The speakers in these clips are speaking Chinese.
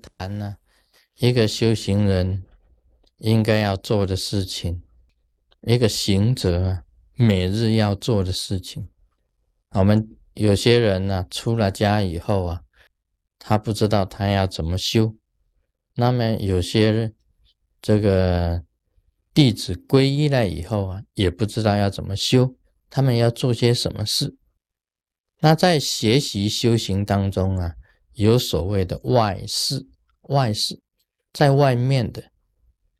谈呢，一个修行人应该要做的事情，一个行者每日要做的事情。我们有些人呢，出了家以后啊，他不知道他要怎么修。那么有些这个弟子皈依了以后啊，也不知道要怎么修，他们要做些什么事。那在学习修行当中啊，有所谓的外事，外事在外面的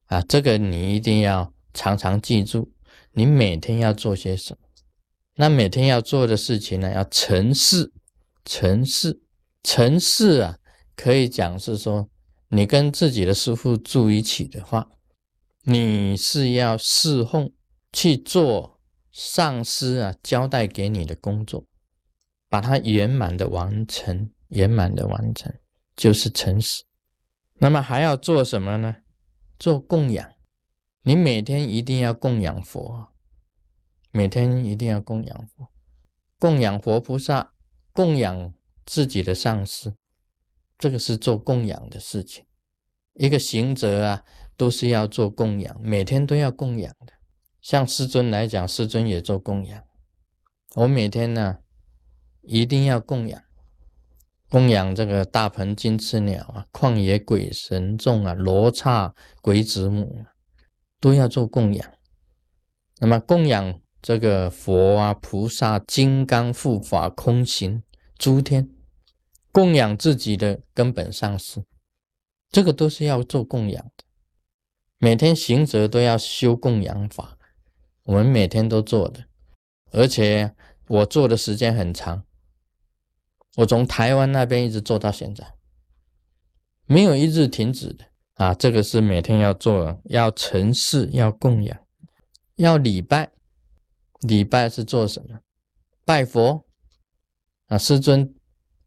啊，这个你一定要常常记住，你每天要做些什么。那每天要做的事情呢，要成事，成事，成事啊，可以讲是说，你跟自己的师父住一起的话，你是要侍奉去做上司啊交代给你的工作，把它圆满的完成，圆满的完成就是成实。那么还要做什么呢？做供养，你每天一定要供养佛。每天一定要供养佛，供养佛菩萨，供养自己的上司，这个是做供养的事情。一个行者啊，都是要做供养，每天都要供养的。像师尊来讲，师尊也做供养。我每天呢，一定要供养，供养这个大鹏金翅鸟啊，旷野鬼神众啊，罗刹鬼子母，都要做供养。那么供养。这个佛啊，菩萨、金刚护法、空行诸天，供养自己的根本上师，这个都是要做供养的。每天行者都要修供养法，我们每天都做的，而且我做的时间很长，我从台湾那边一直做到现在，没有一日停止的啊！这个是每天要做，要成事，要供养，要礼拜。礼拜是做什么？拜佛啊！师尊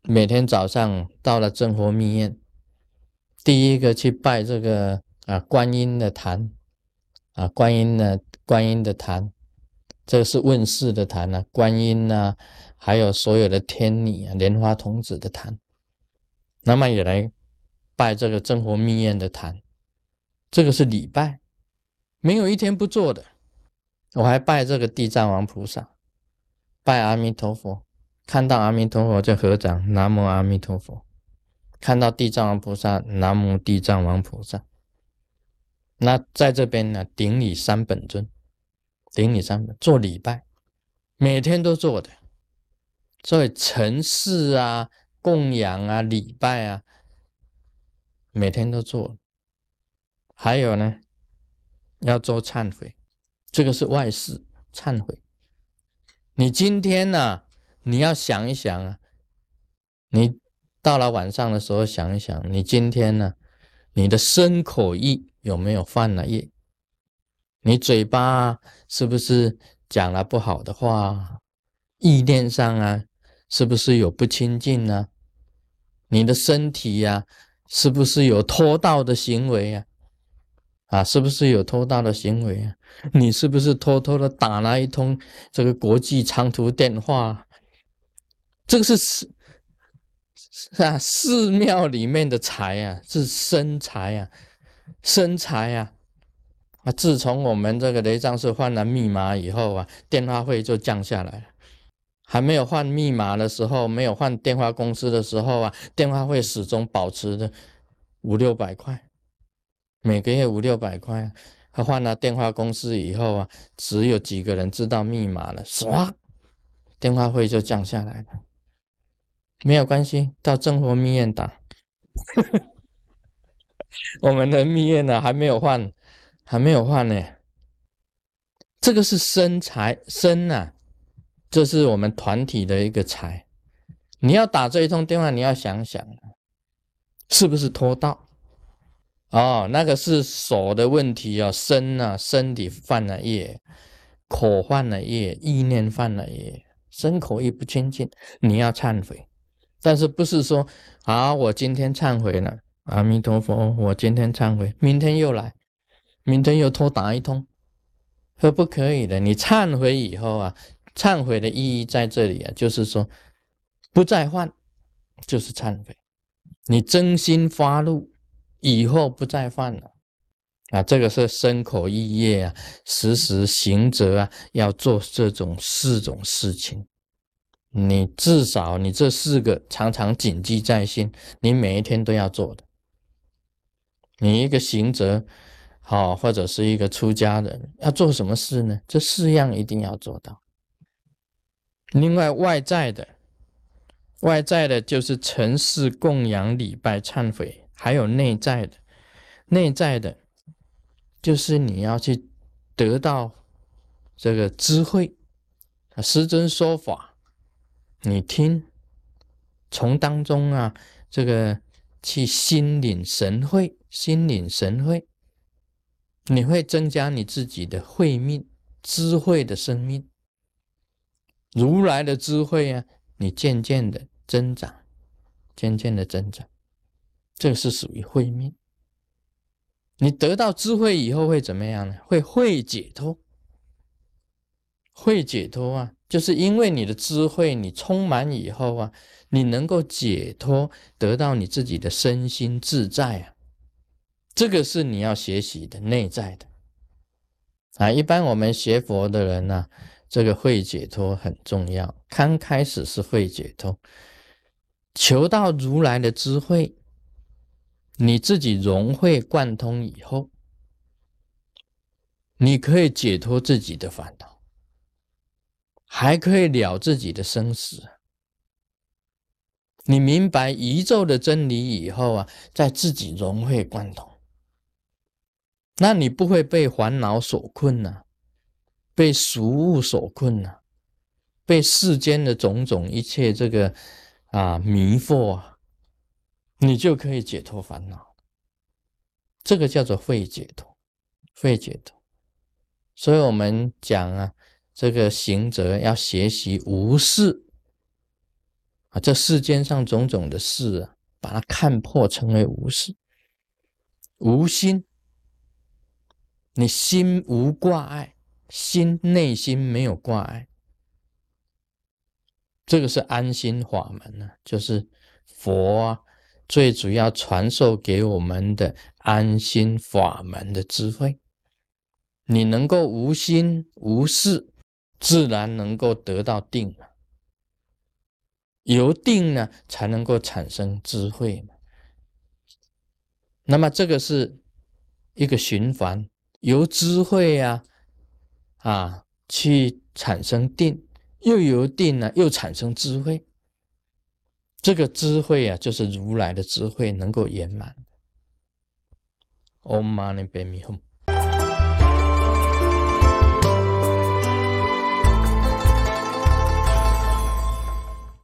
每天早上到了正佛密院，第一个去拜这个啊观音的坛啊，观音的观音的坛，这个是问世的坛呢，观音呐，还有所有的天女啊，莲花童子的坛，那么也来拜这个真佛密院的坛，这个是礼拜，没有一天不做的。我还拜这个地藏王菩萨，拜阿弥陀佛，看到阿弥陀佛就合掌，南无阿弥陀佛；看到地藏王菩萨，南无地藏王菩萨。那在这边呢，顶礼三本尊，顶礼三本做礼拜，每天都做的，所以成事啊、供养啊、礼拜啊，每天都做。还有呢，要做忏悔。这个是外事，忏悔。你今天呢？你要想一想啊，你到了晚上的时候想一想，你今天呢，你的身口意有没有犯了业？你嘴巴是不是讲了不好的话？意念上啊，是不是有不清净呢？你的身体呀，是不是有偷盗的行为啊？啊，是不是有偷盗的行为啊？你是不是偷偷的打了一通这个国际长途电话？这个是是 啊，寺庙里面的财啊，是生财啊，生财啊！啊，自从我们这个雷藏寺换了密码以后啊，电话费就降下来了。还没有换密码的时候，没有换电话公司的时候啊，电话费始终保持着五六百块。每个月五六百块，他换了电话公司以后啊，只有几个人知道密码了，唰，电话费就降下来了。没有关系，到正佛密院打。我们的密院呢还没有换，还没有换呢。这个是生财生呐，这是我们团体的一个财。你要打这一通电话，你要想想，是不是偷盗？哦，那个是手的问题哦，身啊，身体犯了业，口犯了业，意念犯了业，身口意不清净，你要忏悔。但是不是说，啊，我今天忏悔了，阿弥陀佛，我今天忏悔，明天又来，明天又偷打一通，可不可以的？你忏悔以后啊，忏悔的意义在这里啊，就是说不再犯，就是忏悔。你真心发怒，以后不再犯了啊！这个是身口意业啊，时时行者啊，要做这种四种事情。你至少你这四个常常谨记在心，你每一天都要做的。你一个行者，好，或者是一个出家人，要做什么事呢？这四样一定要做到。另外，外在的，外在的就是尘世供养、礼拜、忏悔，还有内在的，内在的，就是你要去得到这个智慧啊，师尊说法。你听，从当中啊，这个去心领神会，心领神会，你会增加你自己的慧命、智慧的生命。如来的智慧啊，你渐渐的增长，渐渐的增长，这是属于慧命。你得到智慧以后会怎么样呢？会会解脱，会解脱啊。就是因为你的智慧，你充满以后啊，你能够解脱，得到你自己的身心自在啊，这个是你要学习的内在的啊。一般我们学佛的人呢，这个会解脱很重要。刚开始是会解脱，求到如来的智慧，你自己融会贯通以后，你可以解脱自己的烦恼。还可以了自己的生死。你明白宇宙的真理以后啊，在自己融会贯通，那你不会被烦恼所困呐，被俗物所困呐，被世间的种种一切这个啊迷惑啊，你就可以解脱烦恼。这个叫做会解脱，会解脱。所以我们讲啊。这个行者要学习无事啊，这世间上种种的事啊，把它看破，成为无事。无心，你心无挂碍，心内心没有挂碍，这个是安心法门呢，就是佛啊最主要传授给我们的安心法门的智慧。你能够无心无事。自然能够得到定，由定呢才能够产生智慧。那么这个是一个循环，由智慧呀啊去产生定，又由定呢又产生智慧。这个智慧啊，就是如来的智慧能够圆满。Om Mani Padme Hum。